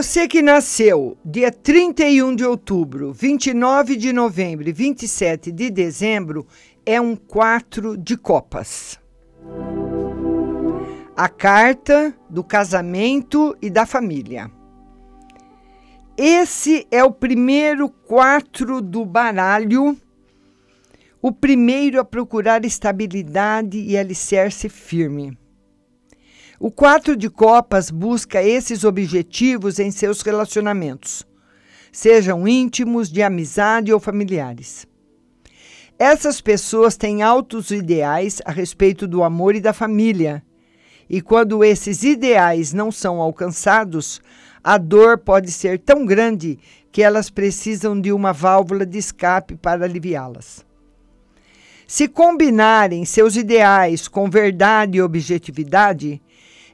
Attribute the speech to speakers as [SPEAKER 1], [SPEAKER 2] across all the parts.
[SPEAKER 1] Você que nasceu dia 31 de outubro, 29 de novembro e 27 de dezembro é um quatro de copas. A carta do casamento e da família. Esse é o primeiro quatro do baralho, o primeiro a procurar estabilidade e alicerce firme. O quatro de copas busca esses objetivos em seus relacionamentos, sejam íntimos, de amizade ou familiares. Essas pessoas têm altos ideais a respeito do amor e da família. E quando esses ideais não são alcançados, a dor pode ser tão grande que elas precisam de uma válvula de escape para aliviá-las. Se combinarem seus ideais com verdade e objetividade,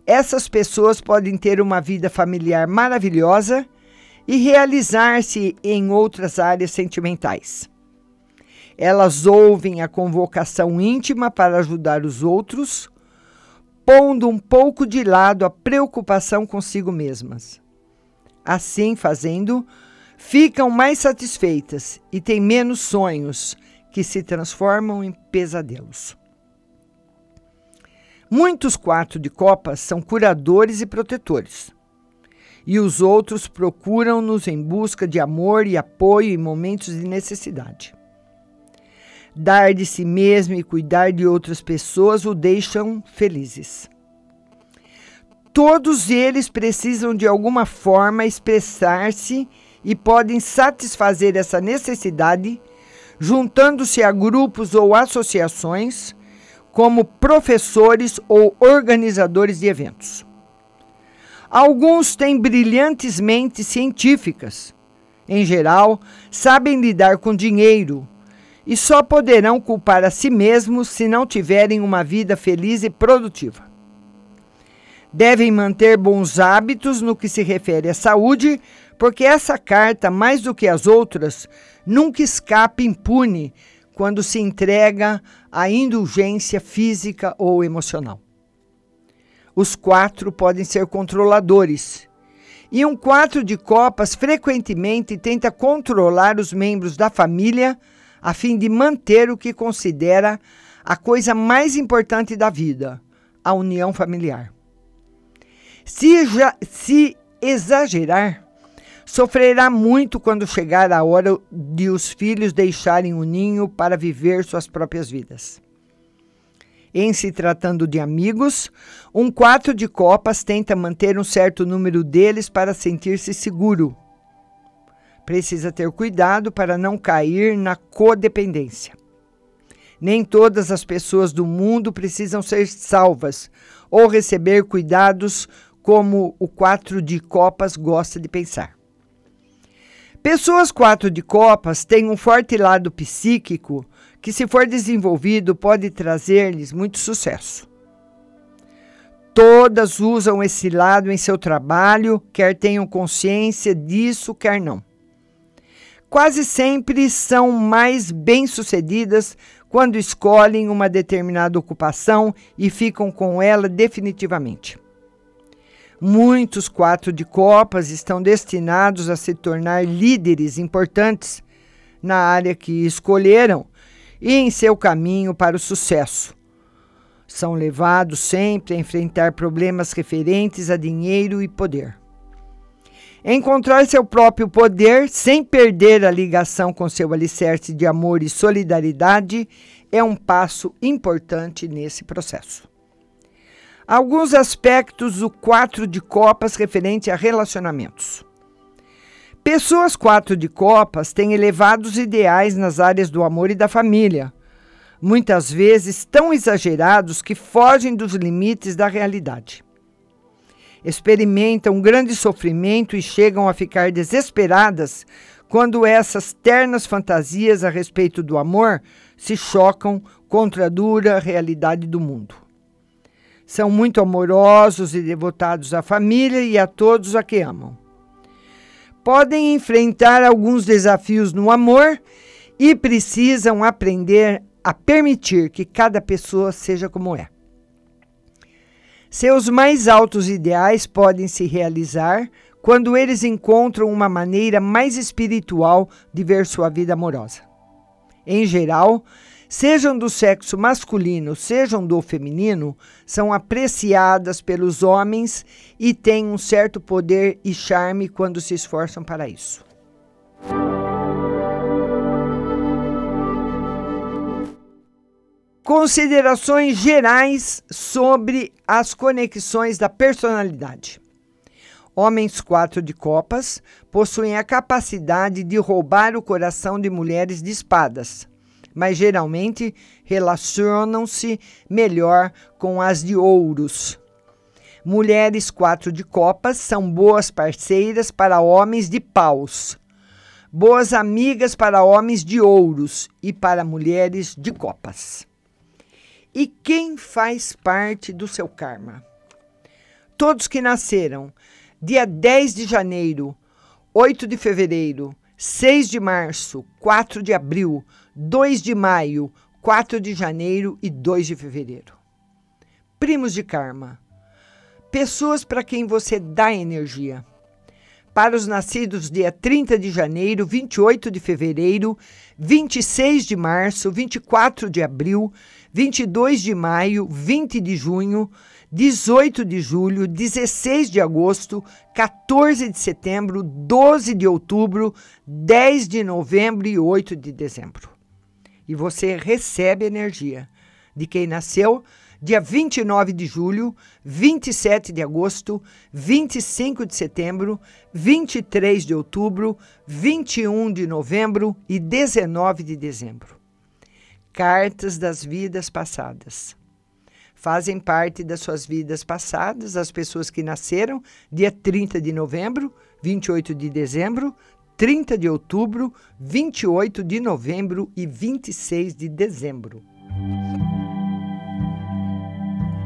[SPEAKER 1] essas pessoas podem ter uma vida familiar maravilhosa e realizar-se em outras áreas sentimentais. Elas ouvem a convocação íntima para ajudar os outros, pondo um pouco de lado a preocupação consigo mesmas. Assim fazendo, ficam mais satisfeitas e têm menos sonhos que se transformam em pesadelos. Muitos quatro de copas são curadores e protetores. E os outros procuram-nos em busca de amor e apoio em momentos de necessidade. Dar de si mesmo e cuidar de outras pessoas o deixam felizes. Todos eles precisam de alguma forma expressar-se e podem satisfazer essa necessidade juntando-se a grupos ou associações como professores ou organizadores de eventos. Alguns têm brilhantes mentes científicas. Em geral, sabem lidar com dinheiro e só poderão culpar a si mesmos se não tiverem uma vida feliz e produtiva. Devem manter bons hábitos no que se refere à saúde, porque essa carta, mais do que as outras, nunca escapa impune quando se entrega à indulgência física ou emocional. Os quatro podem ser controladores. E um quatro de copas frequentemente tenta controlar os membros da família a fim de manter o que considera a coisa mais importante da vida, a união familiar. Se, se exagerar, Sofrerá muito quando chegar a hora de os filhos deixarem o ninho para viver suas próprias vidas. Em se tratando de amigos, um quatro de copas tenta manter um certo número deles para sentir-se seguro. Precisa ter cuidado para não cair na codependência. Nem todas as pessoas do mundo precisam ser salvas ou receber cuidados como o quatro de copas gosta de pensar. Pessoas quatro de copas têm um forte lado psíquico que, se for desenvolvido, pode trazer-lhes muito sucesso. Todas usam esse lado em seu trabalho, quer tenham consciência disso, quer não. Quase sempre são mais bem-sucedidas quando escolhem uma determinada ocupação e ficam com ela definitivamente. Muitos quatro de copas estão destinados a se tornar líderes importantes na área que escolheram e em seu caminho para o sucesso. São levados sempre a enfrentar problemas referentes a dinheiro e poder. Encontrar seu próprio poder sem perder a ligação com seu alicerce de amor e solidariedade é um passo importante nesse processo. Alguns aspectos do quatro de copas referente a relacionamentos. Pessoas quatro de copas têm elevados ideais nas áreas do amor e da família, muitas vezes tão exagerados que fogem dos limites da realidade. Experimentam grande sofrimento e chegam a ficar desesperadas quando essas ternas fantasias a respeito do amor se chocam contra a dura realidade do mundo. São muito amorosos e devotados à família e a todos a que amam. Podem enfrentar alguns desafios no amor e precisam aprender a permitir que cada pessoa seja como é. Seus mais altos ideais podem se realizar quando eles encontram uma maneira mais espiritual de ver sua vida amorosa. Em geral, sejam do sexo masculino, sejam do feminino, são apreciadas pelos homens e têm um certo poder e charme quando se esforçam para isso. Considerações gerais sobre as conexões da personalidade. Homens quatro de copas possuem a capacidade de roubar o coração de mulheres de espadas, mas geralmente relacionam-se melhor com as de ouros. Mulheres quatro de copas são boas parceiras para homens de paus, boas amigas para homens de ouros e para mulheres de copas. E quem faz parte do seu karma? Todos que nasceram dia 10 de janeiro, 8 de fevereiro, 6 de março, 4 de abril, 2 de maio, 4 de janeiro e 2 de fevereiro. Primos de karma. Pessoas para quem você dá energia. Para os nascidos dia 30 de janeiro, 28 de fevereiro, 26 de março, 24 de abril, 22 de maio, 20 de junho, 18 de julho, 16 de agosto, 14 de setembro, 12 de outubro, 10 de novembro e 8 de dezembro. E você recebe energia de quem nasceu dia 29 de julho, 27 de agosto, 25 de setembro, 23 de outubro, 21 de novembro e 19 de dezembro. Cartas das vidas passadas. Fazem parte das suas vidas passadas as pessoas que nasceram dia 30 de novembro, 28 de dezembro, 30 de outubro, 28 de novembro e 26 de dezembro.